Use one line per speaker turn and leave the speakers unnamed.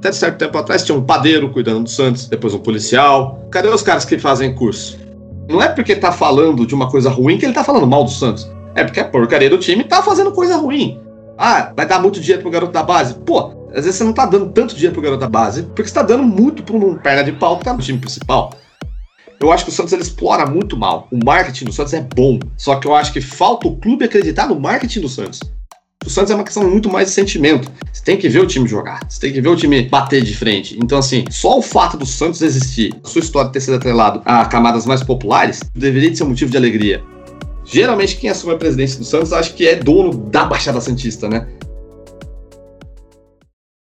Até certo tempo atrás tinha um padeiro cuidando do Santos, depois um policial. Cadê os caras que fazem curso? Não é porque tá falando de uma coisa ruim que ele tá falando mal do Santos. É porque a porcaria do time tá fazendo coisa ruim. Ah, vai dar muito dinheiro pro garoto da base? Pô, às vezes você não tá dando tanto dinheiro pro garoto da base, porque você tá dando muito pra um perna de pau que tá no time principal. Eu acho que o Santos ele explora muito mal. O marketing do Santos é bom, só que eu acho que falta o clube acreditar no marketing do Santos. O Santos é uma questão muito mais de sentimento. Você tem que ver o time jogar, você tem que ver o time bater de frente. Então, assim, só o fato do Santos existir, a sua história ter sido atrelado a camadas mais populares, deveria ser um motivo de alegria. Geralmente, quem assume a presidência do Santos acho que é dono da Baixada Santista, né?